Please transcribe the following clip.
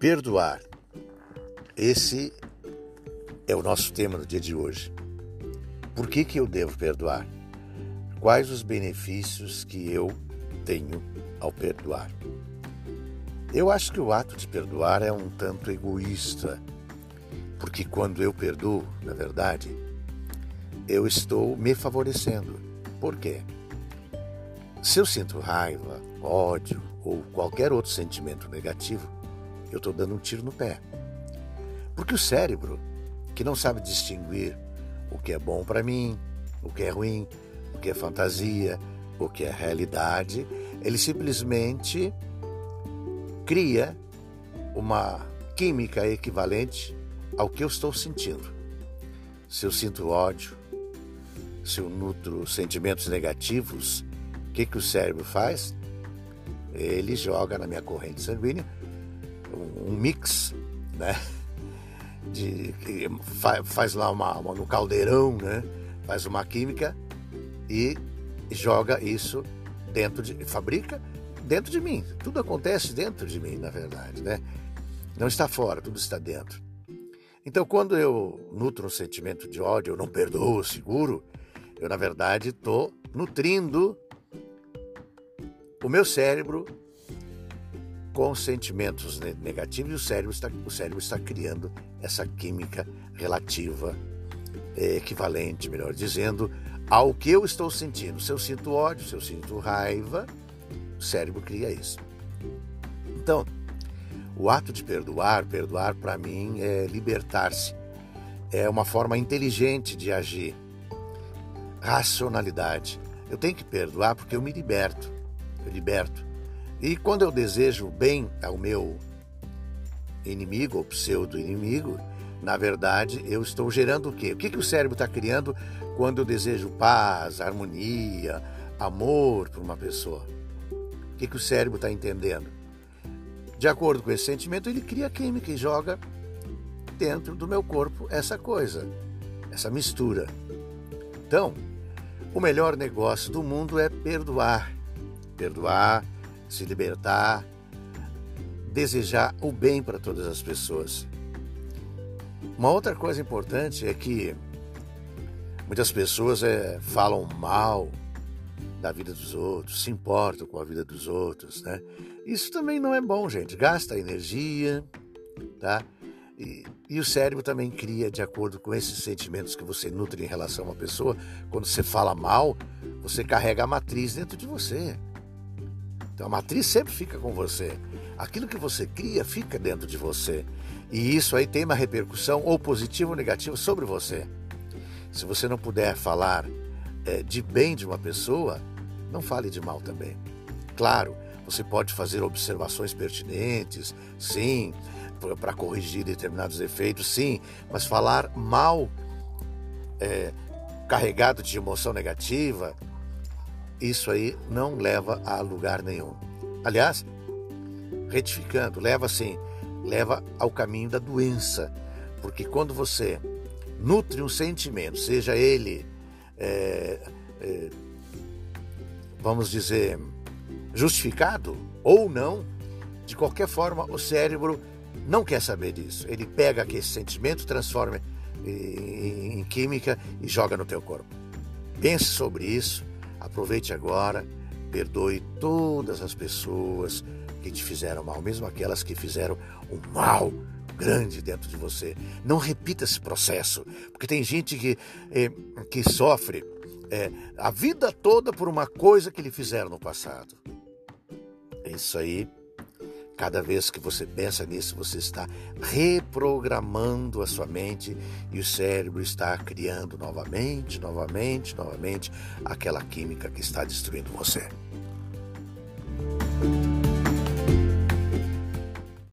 Perdoar. Esse é o nosso tema no dia de hoje. Por que, que eu devo perdoar? Quais os benefícios que eu tenho ao perdoar? Eu acho que o ato de perdoar é um tanto egoísta, porque quando eu perdoo, na verdade, eu estou me favorecendo. Por quê? Se eu sinto raiva, ódio ou qualquer outro sentimento negativo, eu estou dando um tiro no pé. Porque o cérebro, que não sabe distinguir o que é bom para mim, o que é ruim, o que é fantasia, o que é realidade, ele simplesmente cria uma química equivalente ao que eu estou sentindo. Se eu sinto ódio, se eu nutro sentimentos negativos, o que, que o cérebro faz? Ele joga na minha corrente sanguínea um, mix, né? De, que faz, lá uma, uma, no caldeirão, né? Faz uma química e joga isso dentro de. fabrica dentro de mim. Tudo acontece dentro de mim, na verdade, né? Não está fora, tudo está dentro. Então, quando eu nutro um sentimento de ódio, eu não perdoo, seguro, eu, na verdade, estou nutrindo o meu cérebro com sentimentos negativos e o cérebro está, o cérebro está criando essa química relativa, é, equivalente, melhor dizendo, ao que eu estou sentindo. Se eu sinto ódio, se eu sinto raiva, o cérebro cria isso. Então, o ato de perdoar, perdoar para mim é libertar-se. É uma forma inteligente de agir. Racionalidade. Eu tenho que perdoar porque eu me liberto. Eu liberto. E quando eu desejo bem ao meu inimigo ou pseudo-inimigo, na verdade eu estou gerando o quê? O que, que o cérebro está criando quando eu desejo paz, harmonia, amor para uma pessoa? O que, que o cérebro está entendendo? De acordo com esse sentimento, ele cria química e joga dentro do meu corpo essa coisa, essa mistura. Então, o melhor negócio do mundo é perdoar. Perdoar se libertar, desejar o bem para todas as pessoas. Uma outra coisa importante é que muitas pessoas é, falam mal da vida dos outros, se importam com a vida dos outros, né? Isso também não é bom, gente. Gasta energia, tá? E, e, o cérebro também cria, de acordo com esses sentimentos que você nutre em relação a uma pessoa, quando você fala mal, você carrega a matriz dentro de você. Então a matriz sempre fica com você. Aquilo que você cria fica dentro de você. E isso aí tem uma repercussão ou positiva ou negativa sobre você. Se você não puder falar é, de bem de uma pessoa, não fale de mal também. Claro, você pode fazer observações pertinentes, sim, para corrigir determinados efeitos, sim, mas falar mal, é, carregado de emoção negativa, isso aí não leva a lugar nenhum. Aliás, retificando, leva assim, leva ao caminho da doença, porque quando você nutre um sentimento, seja ele, é, é, vamos dizer, justificado ou não, de qualquer forma o cérebro não quer saber disso. Ele pega aquele sentimento, transforma em, em química e joga no teu corpo. Pense sobre isso Aproveite agora, perdoe todas as pessoas que te fizeram mal, mesmo aquelas que fizeram um mal grande dentro de você. Não repita esse processo, porque tem gente que, é, que sofre é, a vida toda por uma coisa que lhe fizeram no passado. É isso aí Cada vez que você pensa nisso, você está reprogramando a sua mente e o cérebro está criando novamente, novamente, novamente aquela química que está destruindo você.